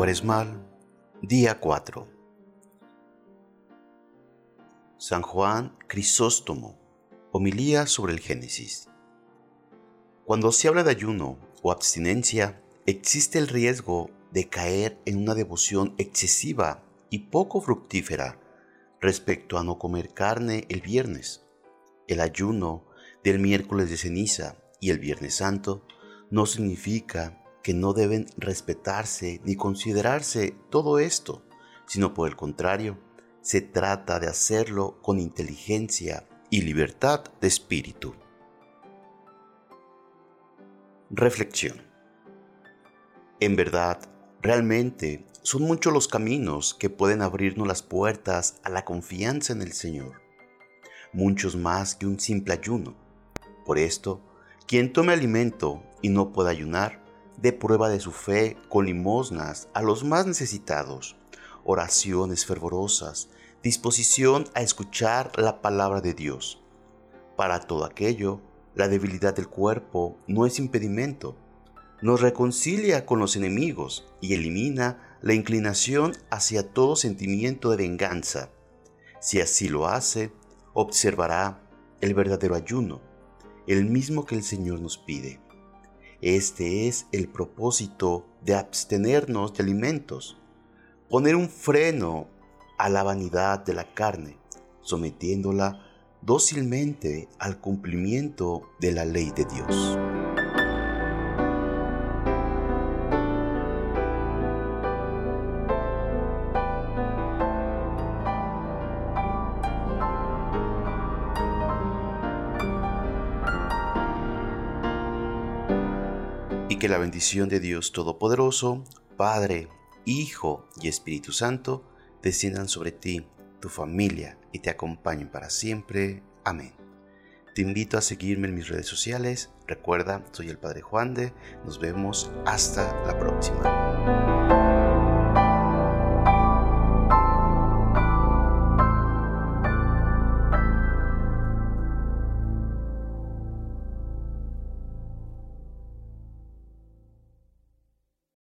cuaresmal, día 4. San Juan Crisóstomo, homilía sobre el Génesis. Cuando se habla de ayuno o abstinencia, existe el riesgo de caer en una devoción excesiva y poco fructífera respecto a no comer carne el viernes. El ayuno del miércoles de ceniza y el viernes santo no significa que no deben respetarse ni considerarse todo esto, sino por el contrario, se trata de hacerlo con inteligencia y libertad de espíritu. Reflexión. En verdad, realmente son muchos los caminos que pueden abrirnos las puertas a la confianza en el Señor, muchos más que un simple ayuno. Por esto, quien tome alimento y no pueda ayunar, dé prueba de su fe con limosnas a los más necesitados, oraciones fervorosas, disposición a escuchar la palabra de Dios. Para todo aquello, la debilidad del cuerpo no es impedimento. Nos reconcilia con los enemigos y elimina la inclinación hacia todo sentimiento de venganza. Si así lo hace, observará el verdadero ayuno, el mismo que el Señor nos pide. Este es el propósito de abstenernos de alimentos, poner un freno a la vanidad de la carne, sometiéndola dócilmente al cumplimiento de la ley de Dios. Y que la bendición de Dios Todopoderoso, Padre, Hijo y Espíritu Santo, desciendan sobre ti, tu familia y te acompañen para siempre. Amén. Te invito a seguirme en mis redes sociales. Recuerda, soy el Padre Juan de. Nos vemos hasta la próxima.